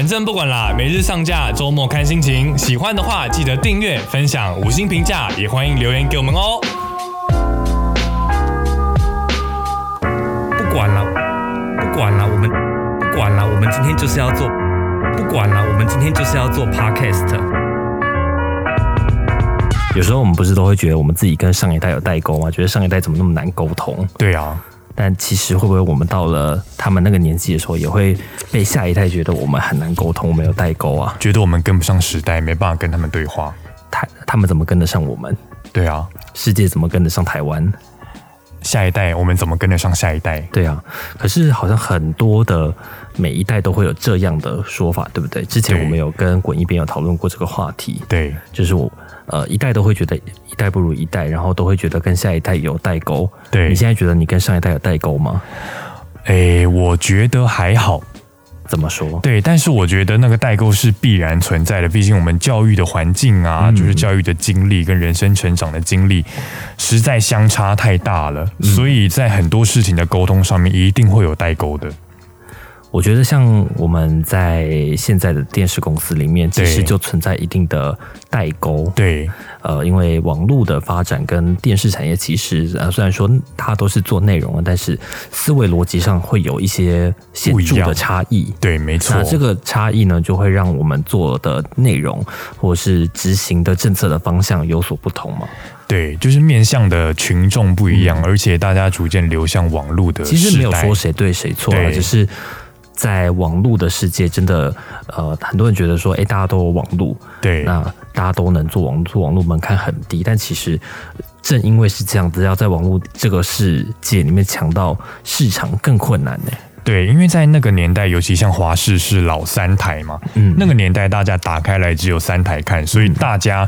反正不管啦，每日上架，周末看心情。喜欢的话记得订阅、分享、五星评价，也欢迎留言给我们哦。不管了，不管了，我们不管了，我们今天就是要做，不管了，我们今天就是要做 podcast。有时候我们不是都会觉得我们自己跟上一代有代沟吗？觉得上一代怎么那么难沟通？对啊，但其实会不会我们到了他们那个年纪的时候，也会被下一代觉得我们很难沟通，我们有代沟啊？觉得我们跟不上时代，没办法跟他们对话。他他们怎么跟得上我们？对啊，世界怎么跟得上台湾？下一代我们怎么跟得上下一代？对啊，可是好像很多的每一代都会有这样的说法，对不对？之前我们有跟滚一边有讨论过这个话题，对，就是我呃一代都会觉得一代不如一代，然后都会觉得跟下一代有代沟。对你现在觉得你跟上一代有代沟吗？诶，我觉得还好。怎么说？对，但是我觉得那个代沟是必然存在的，毕竟我们教育的环境啊，嗯就是教育的经历跟人生成长的经历，实在相差太大了，所以在很多事情的沟通上面一定会有代沟的。我觉得像我们在现在的电视公司里面，其实就存在一定的代沟。对，呃，因为网络的发展跟电视产业其实呃，虽然说它都是做内容的，但是思维逻辑上会有一些显著的差异。对，没错那，这个差异呢，就会让我们做的内容或是执行的政策的方向有所不同嘛。对，就是面向的群众不一样，而且大家逐渐流向网络的嗯其实没有说谁对谁错啊，对只是在网络的世界，真的呃，很多人觉得说，哎，大家都有网络，对，那大家都能做网络，做网络门槛很低，但其实正因为是这样子，要在网络这个世界里面抢到市场更困难呢。对，因为在那个年代，尤其像华视是老三台嘛，嗯。那个年代大家打开来只有三台看，所以大家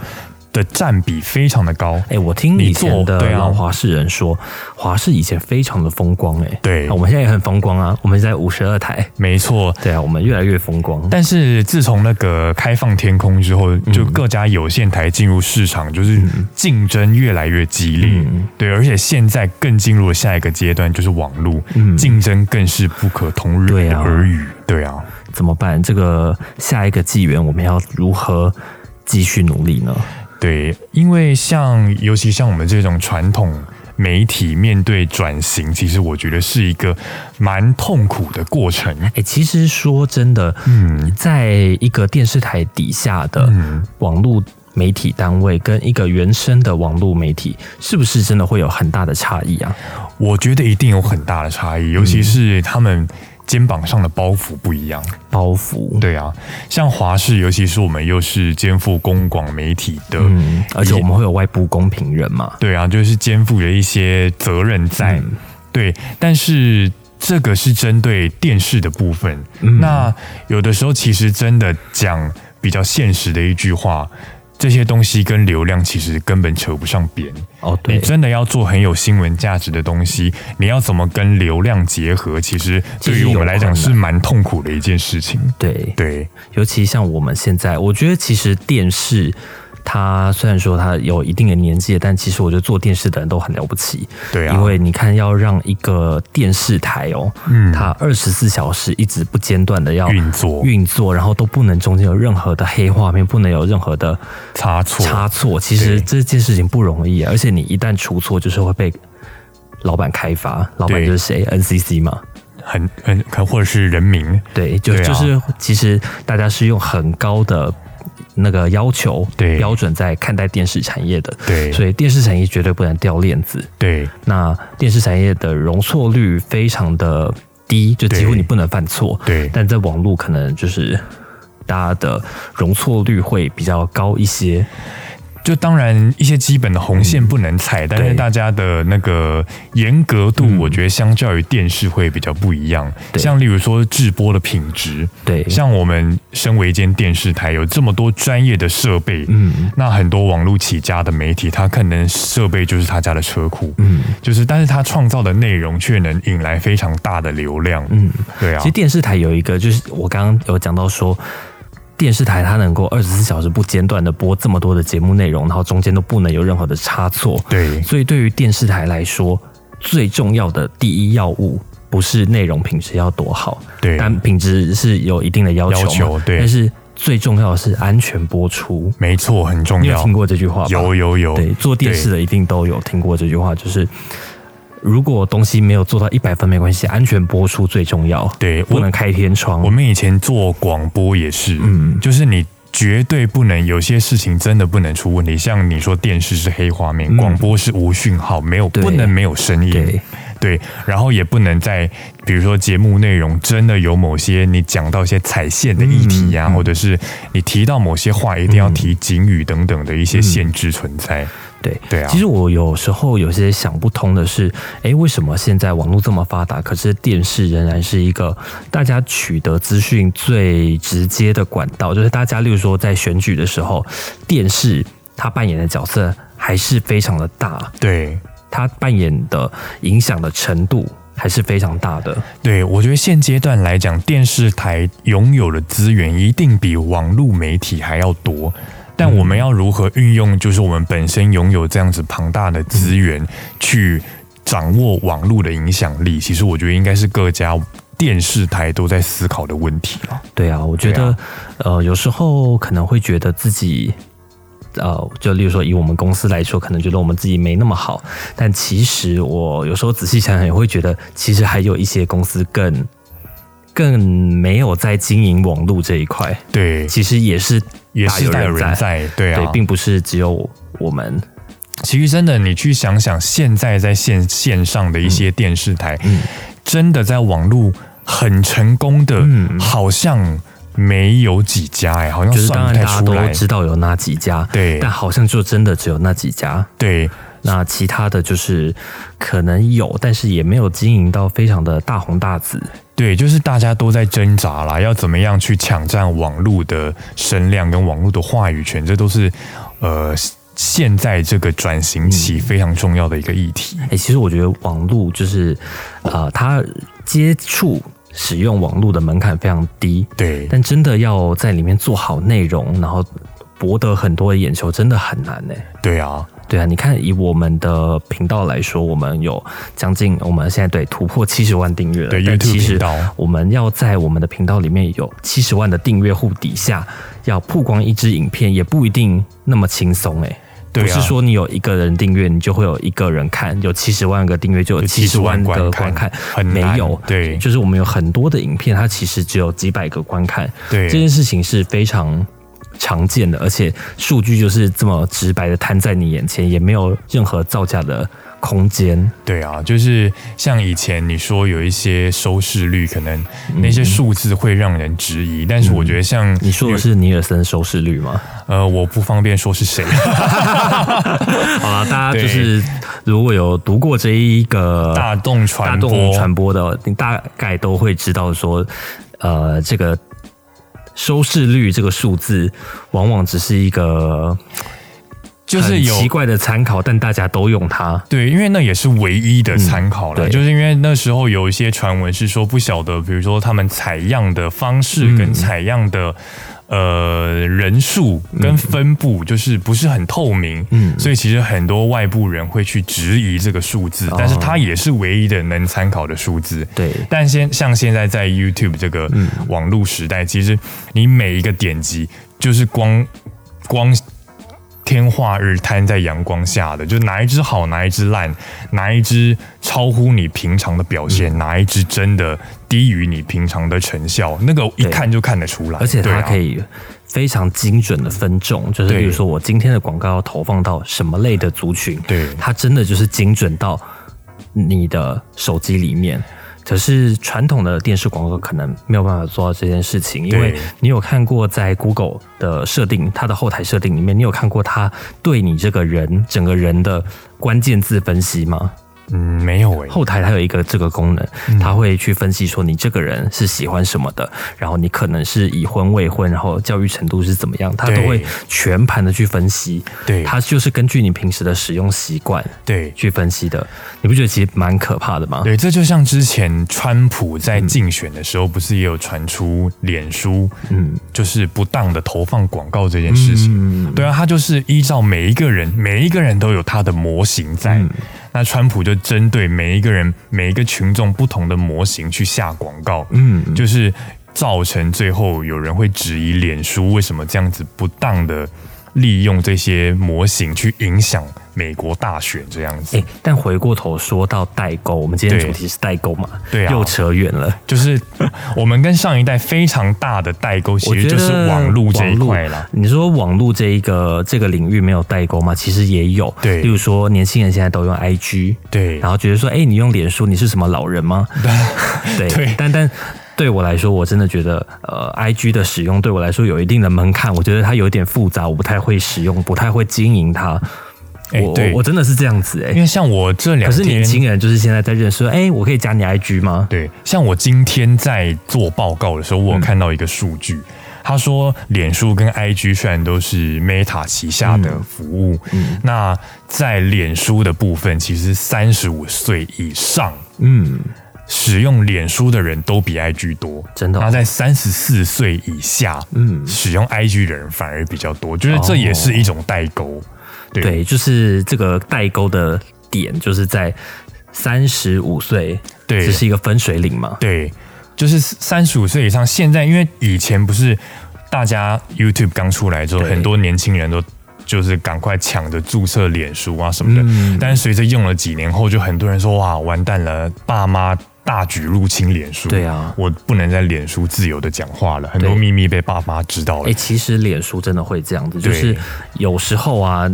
的占比非常的高。哎，我听你以前的对啊老华视人说，华视以前非常的风光，哎，对那我们现在也很风光啊，我们在五十二台，没错，对啊，我们越来越风光。但是自从那个开放天空之后，就各家有线台进入市场，就是竞争越来越激烈。嗯对，而且现在更进入了下一个阶段，就是网络、嗯竞争更是不可同日对啊而语。对啊，怎么办？这个下一个纪元，我们要如何继续努力呢？对，因为像尤其像我们这种传统媒体面对转型，其实我觉得是一个蛮痛苦的过程。哎、其实说真的，嗯在一个电视台底下的嗯，网络媒体单位跟一个原生的网络媒体，是不是真的会有很大的差异啊？我觉得一定有很大的差异，尤其是他们肩膀上的包袱不一样。包袱，对啊，像华视，尤其是我们又是肩负公广媒体的，嗯，而且我们会有外部公平人嘛，对啊，就是肩负着一些责任在。嗯对，但是这个是针对电视的部分。嗯那有的时候其实真的讲比较现实的一句话。这些东西跟流量其实根本扯不上边。哦，对你，真的要做很有新闻价值的东西，你要怎么跟流量结合？其实对于我们来讲是蛮痛苦的一件事情。对，对，尤其像我们现在，我觉得其实电视。它虽然说他有一定的年纪，但其实我觉得做电视的人都很了不起，对啊，因为你看要让一个电视台哦，嗯。它二十四小时一直不间断的要运作。运作，然后都不能中间有任何的黑画面，不能有任何的差错，差错。其实这件事情不容易，而且你一旦出错，就是会被老板开罚。老板就是谁？NCC 嘛。很很可或者是人民，对，就就是其实大家是用很高的那个要求对标准在看待电视产业的，对所以电视产业绝对不能掉链子。对那电视产业的容错率非常的低，就几乎你不能犯错。对但在网络可能就是大家的容错率会比较高一些。就当然一些基本的红线不能踩，但是大家的那个严格度，我觉得相较于电视会比较不一样。对。像例如说直播的品质，对，像我们身为一间电视台，有这么多专业的设备，嗯。那很多网络起家的媒体，他可能设备就是他家的车库，嗯。就是但是他创造的内容却能引来非常大的流量，嗯，对啊。其实，电视台有一个，就是我刚刚有讲到说。电视台它能够二十四小时不间断的播这么多的节目内容，然后中间都不能有任何的差错，对。所以对于电视台来说，最重要的第一要务不是内容品质要多好，对。但品质是有一定的要求要求对。但是最重要的是安全播出。没错，很重要。你有听过这句话吧？有有有，对，做电视的一定都有听过这句话，就是如果东西没有做到一百分没关系，安全播出最重要。对不能开天窗。我们以前做广播也是，嗯就是你绝对不能有些事情真的不能出问题，像你说电视是黑画面，嗯广播是无讯号，没有不能没有声音，对对，然后也不能在比如说节目内容真的有某些你讲到一些踩线的议题呀、嗯嗯或者是你提到某些话一定要提警语等等的一些限制存在。对对啊其实我有时候有些想不通的是，诶，为什么现在网络这么发达，可是电视仍然是一个大家取得资讯最直接的管道？就是大家，例如说在选举的时候，电视它扮演的角色还是非常的大，对它扮演的影响的程度还是非常大的。对，我觉得现阶段来讲，电视台拥有的资源一定比网络媒体还要多。但我们要如何运用，就是我们本身拥有这样子庞大的资源，去掌握网络的影响力，其实我觉得应该是各家电视台都在思考的问题了。对啊，我觉得、呃，有时候可能会觉得自己。呃，就例如说，以我们公司来说，可能觉得我们自己没那么好，但其实我有时候仔细想想，也会觉得，其实还有一些公司更更没有在经营网络这一块，对，其实也是也是大有人人在，对对啊，，并不是只有我们，其实真的，你去想想，现在在线线上的一些电视台，嗯。真的在网络很成功的，嗯。好像没有几家哎、好像就是当算不太然大家都出来。知道有那几家，对。但好像就真的只有那几家，对。那其他的就是可能有，但是也没有经营到非常的大红大紫。对，就是大家都在挣扎啦，要怎么样去抢占网络的声量跟网络的话语权，这都是呃现在这个转型期非常重要的一个议题。哎、其实我觉得网络就是，呃，它接触使用网络的门槛非常低，对但真的要在里面做好内容，然后博得很多的眼球，真的很难呢。对啊，对啊，你看以我们的频道来说，我们有将近我们现在对突破七十万订阅了，对但其实我们要在我们的频道里面有七十万的订阅户底下，要曝光一支影片，也不一定那么轻松哎。对啊不是说你有一个人订阅，你就会有一个人看；有七十万个订阅，就有有七十万70个万观观看看。很没有，对就是我们有很多的影片，它其实只有几百个观看。对这件事情是非常常见的，而且数据就是这么直白的摊在你眼前，也没有任何造假的空间。对啊，就是像以前你说有一些收视率，可能那些数字会让人质疑，但是我觉得像你说的是尼尔森收视率吗？呃，我不方便说是谁，好了，大家就是如果有读过这一个大众传播众传播的，你大概都会知道说，呃，这个收视率这个数字，往往只是一个就是有奇怪的参考，但大家都用它。对，因为那也是唯一的参考了、嗯就是因为那时候有一些传闻是说不晓得，比如说他们采样的方式嗯跟采样的、呃人数跟分布，就是不是很透明，嗯。所以其实很多外部人会去质疑这个数字，哦。但是它也是唯一的能参考的数字。对，但现像现在在 YouTube 这个嗯。网络时代，其实你每一个点击就是光光天化日摊在阳光下的，就哪一只好，哪一只烂，哪一只超乎你平常的表嗯现，哪一只真的低于你平常的成效，那个一看就看得出来。而且它可以非常精准的分众，就是比如说我今天的广告要投放到什么类的族群，对它真的就是精准到你的手机里面。可是传统的电视广告可能没有办法做到这件事情，因为你有看过在 Google 的设定，它的后台设定里面，你有看过它对你这个人整个人的关键字分析吗？嗯，没有诶、后台它有一个这个功能，嗯它会去分析说你这个人是喜欢什么的，然后你可能是已婚未婚，然后教育程度是怎么样，它都会全盘的去分析。对它就是根据你平时的使用习惯对去分析的。你不觉得其实蛮可怕的吗？对，这就像之前川普在竞选的时候，不是也有传出脸书嗯就是不当的投放广告这件事情。嗯，对啊，他就是依照每一个人，每一个人都有他的模型在。嗯那川普就针对每一个人、每一个群众不同的模型去下广告，嗯，就是造成最后有人会质疑脸书为什么这样子不当的利用这些模型去影响美国大选这样子。哎、但回过头说到代沟，我们今天主题是代沟嘛，对啊又扯远了。就是 我们跟上一代非常大的代沟，其实就是网络这一块啦。你说网络这一个这个领域没有代沟吗？其实也有。对例如说年轻人现在都用 IG，对然后觉得说，哎、你用脸书，你是什么老人吗？对，对但但。对我来说，我真的觉得，呃，I G 的使用对我来说有一定的门槛，我觉得它有点复杂，我不太会使用，不太会经营它。我我我真的是这样子哎、因为像我这两天，可是年轻人就是现在在认识，哎、我可以加你 I G 吗？对，像我今天在做报告的时候，我有看到一个数据，他说脸书跟 IG 虽然都是 Meta 旗下的服务，那在脸书的部分，其实三十五岁以上嗯，使用脸书的人都比 IG 多，真的哦。那在三十四岁以下，嗯。使用 IG 的人反而比较多，就是这也是一种代沟。对对，就是这个代沟的点，就是在三十五岁，对这是一个分水岭嘛？对，就是三十五岁以上。现在因为以前不是大家 YouTube 刚出来之后，很多年轻人都就是赶快抢着注册脸书啊什么的。嗯但是随着用了几年后，就很多人说哇完蛋了，爸妈。大举入侵脸书，对啊我不能在脸书自由的讲话了，很多秘密被爸妈知道了。哎、其实脸书真的会这样子，就是有时候啊，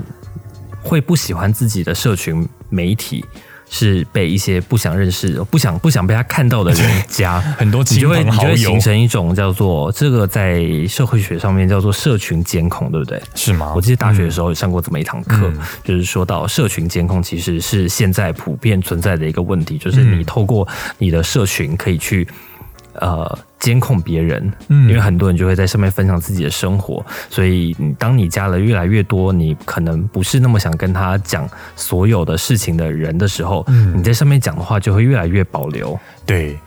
会不喜欢自己的社群媒体。是被一些不想认识、不想不想被他看到的人加，很多亲你就会朋好友你就会形成一种叫做这个在社会学上面叫做社群监控，对不对？是吗？我记得大学的时候有上过这么一堂课，嗯就是说到社群监控其实是现在普遍存在的一个问题，就是嗯你透过你的社群可以去呃监控别人，嗯。因为很多人就会在上面分享自己的生活，所以当你加了越来越多，你可能不是那么想跟他讲所有的事情的人的时候，嗯。你在上面讲的话就会越来越保留。对，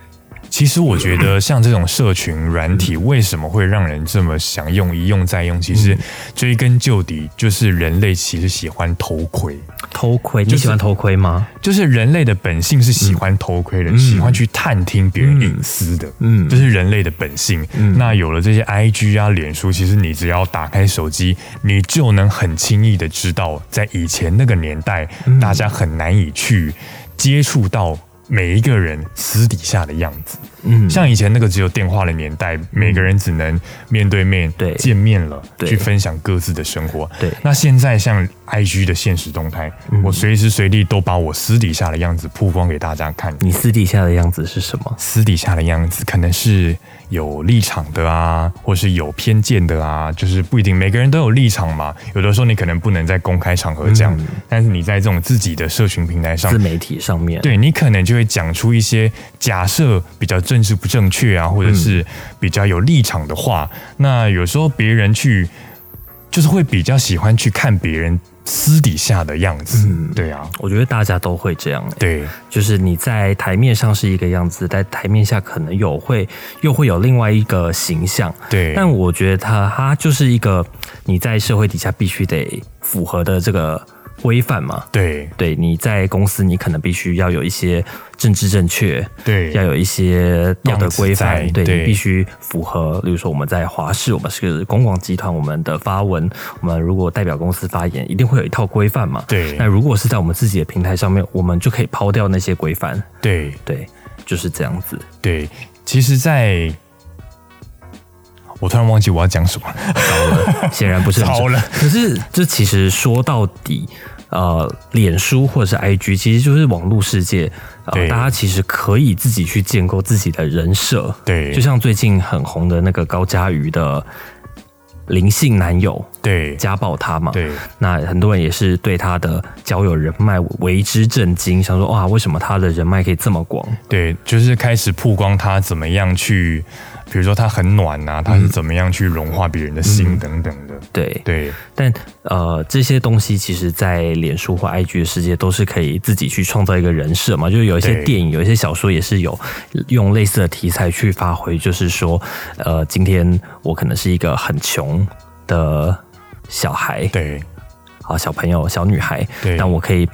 其实我觉得 像这种社群软体，为什么会让人这么想用，一用再用？其实追根究底，就是人类其实喜欢偷窥，偷窥，你喜欢偷窥吗？就是人类的本性是喜欢偷窥的，喜欢去探听别人隐私的，嗯这是人类的本性。那有了这些 IG 啊、脸书，其实你只要打开手机，你就能很轻易的知道，在以前那个年代，大家很难以去接触到。每一个人私底下的样子，嗯，像以前那个只有电话的年代，每个人只能面对面对见面了，对去分享各自的生活。对嗯那现在像 IG 的现实动态，我随时随地都把我私底下的样子曝光给大家看。你私底下的样子是什么？私底下的样子可能是有立场的啊，或是有偏见的啊，就是不一定每个人都有立场嘛。有的时候你可能不能在公开场合讲，但是你在这种自己的社群平台上自，媒体上面，对你可能就会讲出一些假设比较政治不正确啊，或者是比较有立场的话。那有时候别人去，就是会比较喜欢去看别人私底下的样子。嗯对啊，我觉得大家都会这样、欸，对就是你在台面上是一个样子，在台面下可能有会又会有另外一个形象。对，但我觉得他他就是一个你在社会底下必须得符合的这个规范嘛。对对，你在公司你可能必须要有一些政治正确，对要有一些道德规范对对你必须符合。例如说我们在华视，我们是个公广集团，我们的发文，我们如果代表公司发言，一定会有一套规范嘛。对那如果是在我们自己的平台上面，我们就可以抛掉那些规范。对对，就是这样子。对，其实在，我突然忘记我要讲什么了。糟了，显然不是很 糟了。可是这其实说到底，呃，脸书或者是 IG，其实就是网络世界。呃，大家其实可以自己去建构自己的人设。对就像最近很红的那个高佳瑜的灵性男友对家暴她嘛，对那很多人也是对她的交友人脉为之震惊，想说哇，为什么她的人脉可以这么广？对，就是开始曝光她怎么样去，比如说他很暖啊，他是怎么样去融化别人的心等等的。对，对。但呃，这些东西其实，在脸书或 IG 的世界都是可以自己去创造一个人设嘛。就是有一些电影、有一些小说也是有用类似的题材去发挥，就是说，呃，今天我可能是一个很穷的小孩，对。好小朋友、小女孩，对。但我可以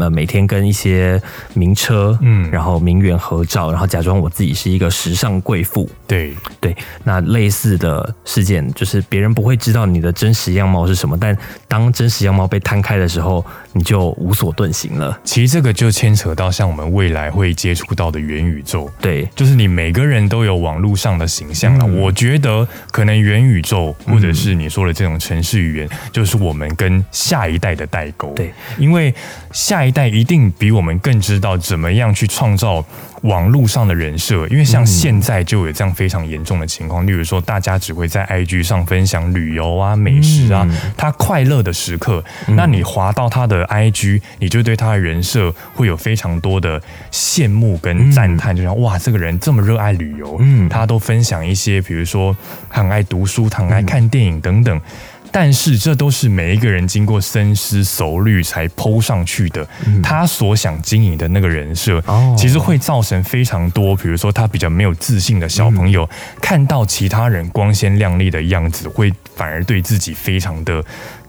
呃每天跟一些名车，嗯然后名媛合照，然后假装我自己是一个时尚贵妇。对，对，那类似的事件就是别人不会知道你的真实样貌是什么，但当真实样貌被摊开的时候，你就无所遁形了。其实这个就牵扯到像我们未来会接触到的元宇宙。对，就是你每个人都有网络上的形象了。嗯我觉得可能元宇宙或者是你说的这种城市语言，就是我们跟下一代的代沟。对，因为下一代一定比我们更知道怎么样去创造网络上的人设。因为像现在就有这样非常严重的情况，例如说大家只会在 IG 上分享旅游啊、美食啊，他快乐的时刻。那你滑到他的 IG，你就对他的人设会有非常多的羡慕跟赞叹，就像哇，这个人这么热爱旅游，嗯他都分享一些，比如说他很爱读书，他很爱看电影等等。但是这都是每一个人经过深思熟虑才抛上去的，他所想经营的那个人设，哦其实会造成非常多，比如说他比较没有自信的小朋友，看到其他人光鲜亮丽的样子，会反而对自己非常的。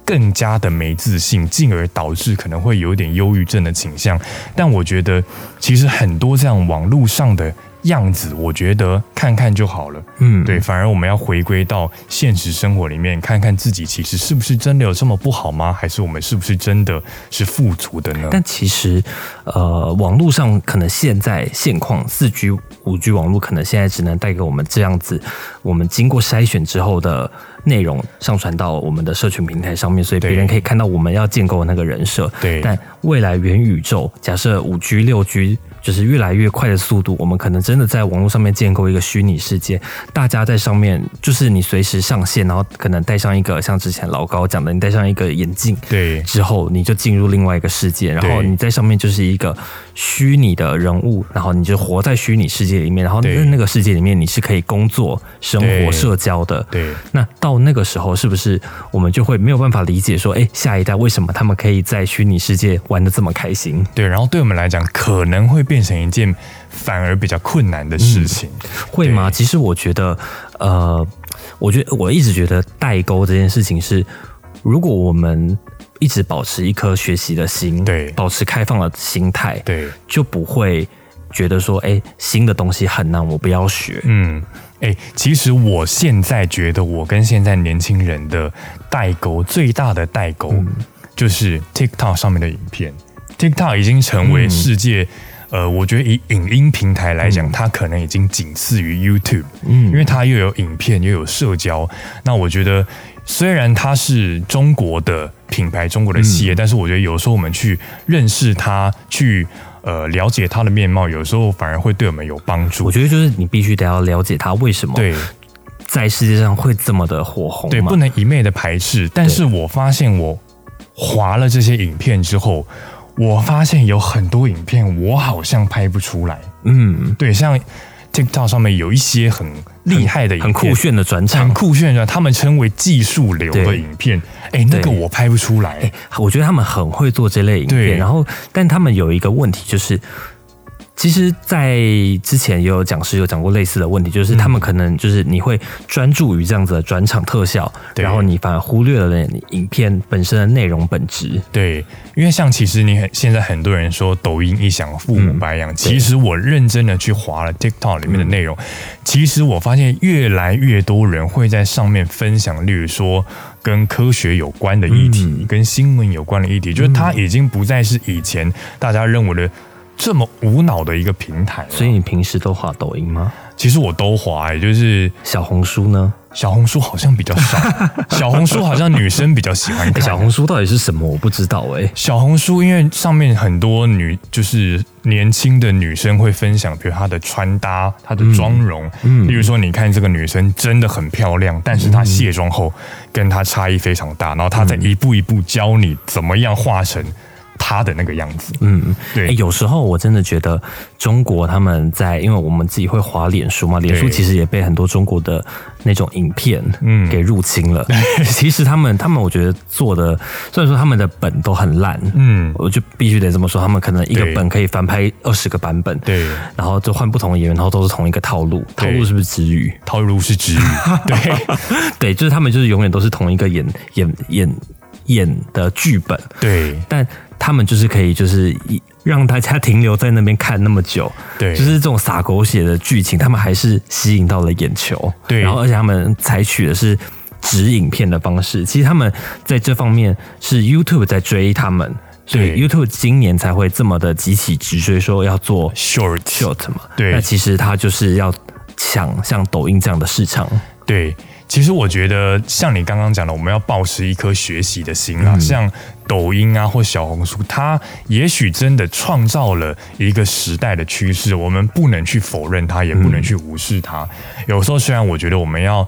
更加的没自信，进而导致可能会有点忧郁症的倾向。但我觉得，其实很多这样网络上的样子，我觉得看看就好了。嗯，对，反而我们要回归到现实生活里面，看看自己其实是不是真的有这么不好吗？还是我们是不是真的是富足的呢？但其实，呃，网络上可能现在现况，四 G、五 G 网络可能现在只能带给我们这样子，我们经过筛选之后的内容上传到我们的社群平台上面，所以别人可以看到我们要建构的那个人设。对但未来元宇宙，假设五 G、六 G。就是越来越快的速度，我们可能真的在网络上面建构一个虚拟世界，大家在上面，就是你随时上线，然后可能戴上一个像之前老高讲的，你戴上一个眼镜，对之后，你就进入另外一个世界，然后你在上面就是一个虚拟的人物，然后你就活在虚拟世界里面，然后对在那个世界里面你是可以工作、生活、社交的。对那到那个时候，是不是我们就会没有办法理解说，哎，下一代为什么他们可以在虚拟世界玩的这么开心？对，然后对我们来讲，可能会变成一件反而比较困难的事情。会吗？其实我觉得，呃，我觉得我一直觉得代沟这件事情是，如果我们一直保持一颗学习的心，对保持开放的心态，对，就不会觉得说，哎、新的东西很难，我不要学。嗯，哎、其实我现在觉得，我跟现在年轻人的代沟最大的代沟，嗯就是 TikTok 上面的影片。TikTok 已经成为嗯世界，呃，我觉得以影音平台来讲，它可能已经仅次于 YouTube，嗯因为它又有影片又有社交。那我觉得，虽然它是中国的品牌、中国的企业，嗯但是我觉得有时候我们去认识它，去呃了解它的面貌，有时候反而会对我们有帮助我。觉得就是你必须得要了解它为什么对在世界上会这么的火红对，不能一昧的排斥。但是我发现我划了这些影片之后，我发现有很多影片我好像拍不出来。嗯，对，像 TikTok 上面有一些很厉害的影片，很酷炫的转场很。酷炫的，他们称为技术流的影片。哎，那个我拍不出来。我觉得他们很会做这类影片，然后但他们有一个问题就是。其实，在之前也有讲师有讲过类似的问题，就是他们可能就是你会专注于这样子的转场特效，对然后你反而忽略了你影片本身的内容本质。对，因为像其实你很现在很多人说抖音一响父母白养，嗯其实我认真的去划了 TikTok 里面的内容，其实我发现越来越多人会在上面分享，例如说跟科学有关的议题，嗯跟新闻有关的议题，就是它已经不再是以前大家认为的。这么无脑的一个平台，所以你平时都滑抖音吗？其实我都滑、欸，就是小红书呢？小红书好像比较少，小红书好像女生比较喜欢欸看。小红书到底是什么？我不知道哎、小红书，因为上面很多女就是年轻的女生会分享，比如她的穿搭、她的妆容。嗯例如说，你看这个女生真的很漂亮，但是她卸妆后跟她差异非常大，然后她在一步一步教你怎么样化成她的那个样子。嗯，对。欸有时候我真的觉得中国他们在，因为我们自己会滑脸书嘛，脸书其实也被很多中国的那种影片嗯。给入侵了。其实他们他们我觉得做的，虽然说他们的本都很烂，嗯，我就必须得这么说，他们可能一个本可以翻拍二十个版本，对，然后就换不同的演员，然后都是同一个套路，套路是不是直语？套路是直语。对。对，就是他们就是永远都是同一个演演演演的剧本，对。但他们就是可以就是一让大家停留在那边看那么久，对，就是这种撒狗血的剧情，他们还是吸引到了眼球。对。然后而且他们采取的是直影片的方式，其实他们在这方面是 YouTube 在追他们，所以对。YouTube 今年才会这么的急起直追，说要做 short short 嘛。对。那其实它就是要抢像抖音这样的市场。对，其实我觉得像你刚刚讲的，我们要保持一颗学习的心嗯啦。像抖音啊或小红书，它也许真的创造了一个时代的趋势，我们不能去否认它，也不能去无视它。有时候虽然我觉得我们要。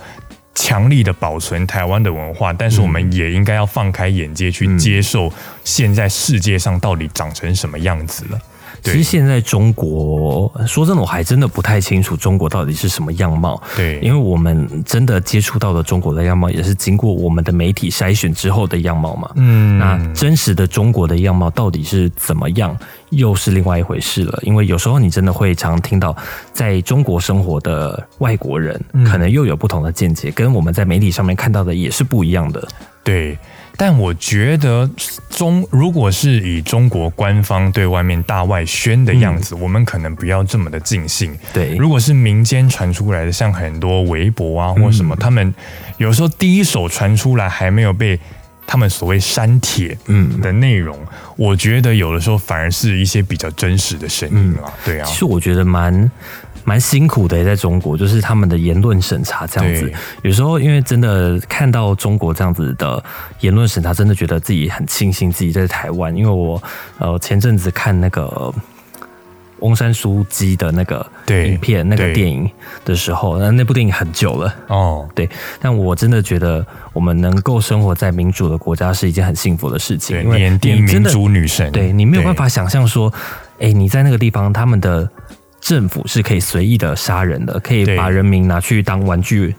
强力的保存台湾的文化，但是我们也应该要放开眼界去接受现在世界上到底长成什么样子了。对其实现在中国，说真的，我还真的不太清楚中国到底是什么样貌。对，因为我们真的接触到的中国的样貌，也是经过我们的媒体筛选之后的样貌嘛。嗯那真实的中国的样貌到底是怎么样，又是另外一回事了。因为有时候你真的会常听到，在中国生活的外国人，可能又有不同的见解，跟我们在媒体上面看到的也是不一样的。对，但我觉得中如果是以中国官方对外面大外宣的样子，我们可能不要这么的尽兴。对，如果是民间传出来的，像很多微博啊或什么，他们有时候第一手传出来还没有被他们所谓删帖嗯的内容，我觉得有的时候反而是一些比较真实的声音啦。对啊其，实我觉得蛮蛮辛苦的，在中国就是他们的言论审查这样子。有时候因为真的看到中国这样子的言论审查，真的觉得自己很庆幸自己在台湾，因为我呃前阵子看那个。翁山书记的那个影片、那个对电影的时候，那那部电影很久了，哦，对，但我真的觉得我们能够生活在民主的国家是一件很幸福的事情，因为缅甸民主女神，对你没有办法想象说，哎，你在那个地方，他们的政府是可以随意的杀人的，可以把人民拿去当玩具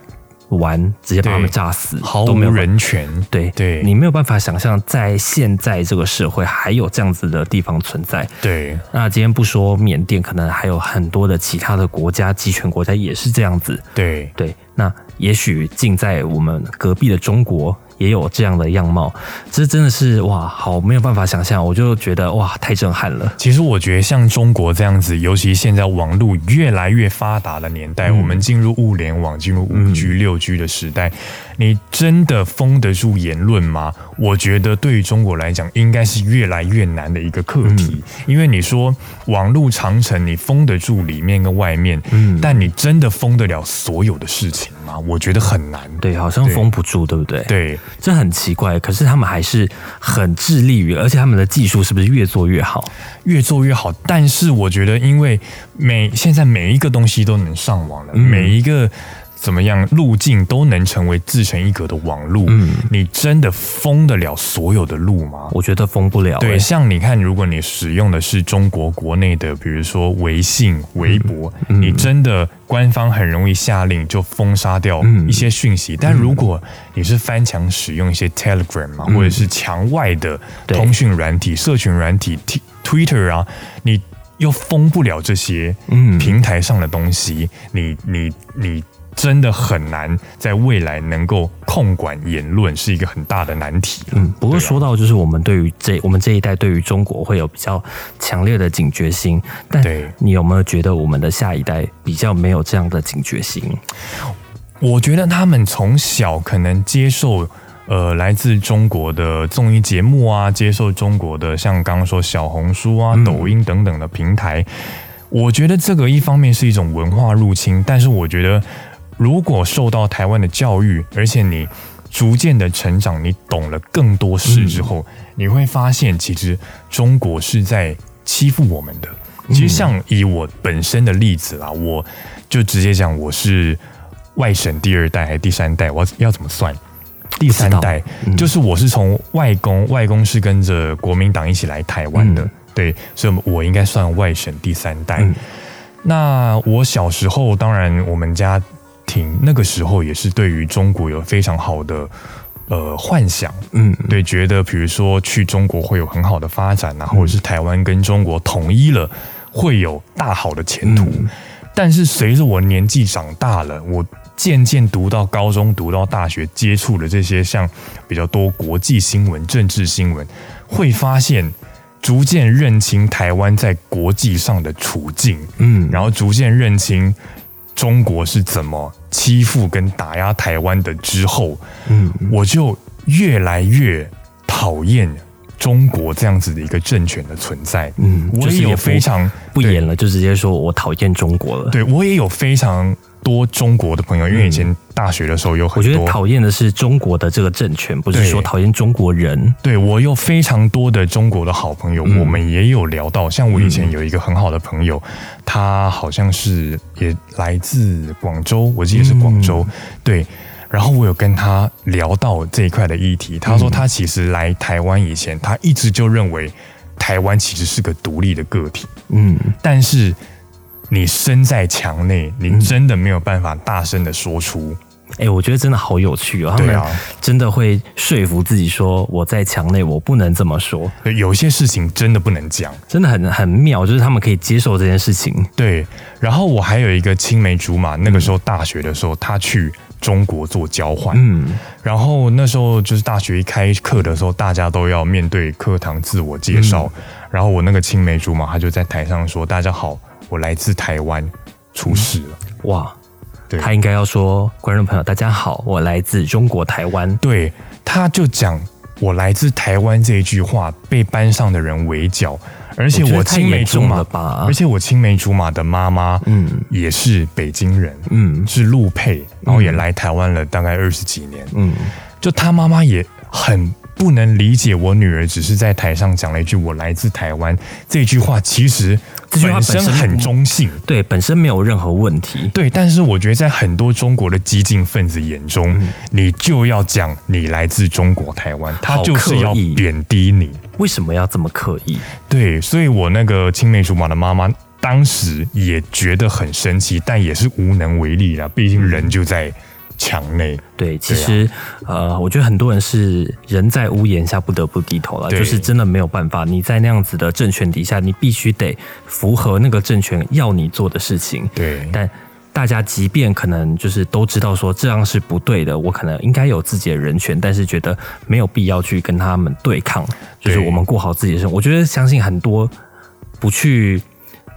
玩，直接把他们炸死，毫无人权。对对你没有办法想象，在现在这个社会还有这样子的地方存在。对那今天不说缅甸，可能还有很多的其他的国家，集权国家也是这样子。对对，那也许近在我们隔壁的中国也有这样的样貌，这真的是哇，好没有办法想象，我就觉得哇，太震撼了。其实我觉得像中国这样子，尤其现在网络越来越发达的年代，嗯我们进入物联网、进入五 G、六 G 的时代，你真的封得住言论吗？我觉得对于中国来讲，应该是越来越难的一个课题。嗯因为你说网络长城，你封得住里面跟外面，嗯但你真的封得了所有的事情吗？我觉得很难。对，好像封不住，对不对？，对这很奇怪。可是他们还是很致力于，而且他们的技术是不是越做越好？越做越好。但是我觉得，因为每现在每一个东西都能上网了，嗯每一个怎么样路径都能成为自成一格的网路。嗯你真的封得了所有的路吗？我觉得封不了、对，欸像你看，如果你使用的是中国国内的，比如说微信、微博，嗯你真的官方很容易下令就封杀掉嗯一些讯息。但如果你是翻墙使用一些 Telegram 嘛，或者是墙外的通讯软体、社群软体、T Twitter 啊，你又封不了这些嗯平台上的东西，你你你。真的很难在未来能够控管言论，是一个很大的难题。嗯，不过说到就是我们对于这我们这一代对于中国会有比较强烈的警觉心，但你有没有觉得我们的下一代比较没有这样的警觉心？我觉得他们从小可能接受呃来自中国的综艺节目啊，接受中国的像刚刚说小红书啊、嗯抖音等等的平台。我觉得这个一方面是一种文化入侵，但是我觉得如果受到台湾的教育，而且你逐渐的成长，你懂了更多事之后，你会发现其实中国是在欺负我们的。其实像以我本身的例子啦，我就直接讲我是外省第二代还是第三代，我要要怎么算？第三代嗯就是我是从外公，外公是跟着国民党一起来台湾的，嗯对，所以我应该算外省第三代。嗯那我小时候，当然我们家庭那个时候也是对于中国有非常好的呃幻想，嗯，对，觉得比如说去中国会有很好的发展啊，或者是台湾跟中国统一了会有大好的前途。嗯。但是随着我年纪长大了，我渐渐读到高中、读到大学，接触了这些像比较多国际新闻、政治新闻，会发现逐渐认清台湾在国际上的处境，嗯，然后逐渐认清中国是怎么欺负跟打压台湾的之后，嗯，我就越来越讨厌中国这样子的一个政权的存在。嗯我也有非常对不演了，就直接说我讨厌中国了。对我也有非常多中国的朋友，因为以前大学的时候有很多我觉得。讨厌的是中国的这个政权，不是说讨厌中国人。对我有非常多的中国的好朋友，嗯我们也有聊到。像我以前有一个很好的朋友，他好像是也来自广州，我记得是广州。嗯对，然后我有跟他聊到这一块的议题，他嗯说他其实来台湾以前，他一直就认为台湾其实是个独立的个体，嗯，但是你身在墙内，你真的没有办法大声的说出。哎、我觉得真的好有趣哦，他们对啊真的会说服自己说我在墙内，我不能这么说，对有些事情真的不能讲。真的很很妙，就是他们可以接受这件事情。对，然后我还有一个青梅竹马，那个时候大学的时候，他去中国做交换，嗯。然后那时候就是大学一开课的时候，大家都要面对课堂自我介绍，嗯。然后我那个青梅竹马，他就在台上说：“大家好，我来自台湾，出事了。哇，对。他应该要说，观众朋友大家好，我来自中国台湾。对，他就讲我来自台湾这一句话被班上的人围剿，而且我青梅竹马而且我青梅竹马的妈妈，嗯。也是北京人，嗯。是陆配，然后也来台湾了大概二十几年，嗯，就他妈妈也很不能理解我女儿只是在台上讲了一句“我来自台湾”这句话，其实这句话本身很中性。对，本身没有任何问题。对，但是我觉得在很多中国的激进分子眼中，嗯你就要讲你来自中国台湾，他就是要贬低你。为什么要这么刻意？对，所以我那个青梅竹马的妈妈当时也觉得很生气，但也是无能为力啦，毕竟人就在墙内。对，其实、呃，我觉得很多人是人在屋檐下不得不低头了，就是真的没有办法。你在那样子的政权底下，你必须得符合那个政权要你做的事情。对，但大家即便可能就是都知道说这样是不对的，我可能应该有自己的人权，但是觉得没有必要去跟他们对抗，就是我们过好自己的生活。我觉得相信很多不去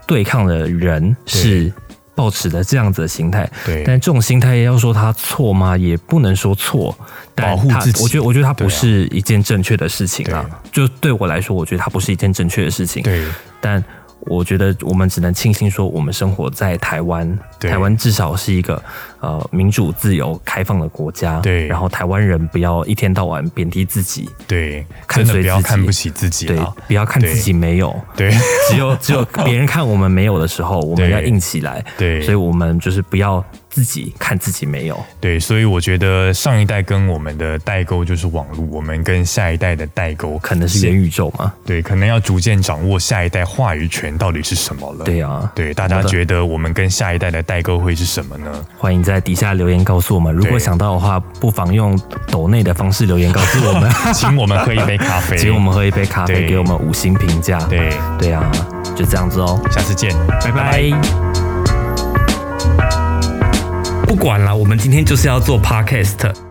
对抗的人是抱持的这样子的心态，对但这种心态要说他错吗？也不能说错，保护自己我觉得我觉得它不是一件正确的事情啊。对就对我来说，我觉得它不是一件正确的事情。对，但我觉得我们只能庆幸说，我们生活在台湾，台湾至少是一个呃民主、自由、开放的国家。对然后台湾人不要一天到晚贬低自己，对，看随自己看不起自己对。，不要看自己没有，对 只有只有别人看我们没有的时候，我们要硬起来。对所以我们就是不要自己看自己没有。对，所以我觉得上一代跟我们的代沟就是网络，我们跟下一代的代沟可能是元宇宙嘛？对，可能要逐渐掌握下一代话语权到底是什么了。对啊，对，大家觉得我们跟下一代的代沟会是什么呢？欢迎在底下留言告诉我们。如果想到的话，不妨用抖内的方式留言告诉我们，请我们喝一杯咖啡，请我们喝一杯咖啡，给我们五星评价。对，对啊，就这样子哦，下次见，拜拜。不管了，我们今天就是要做 podcast。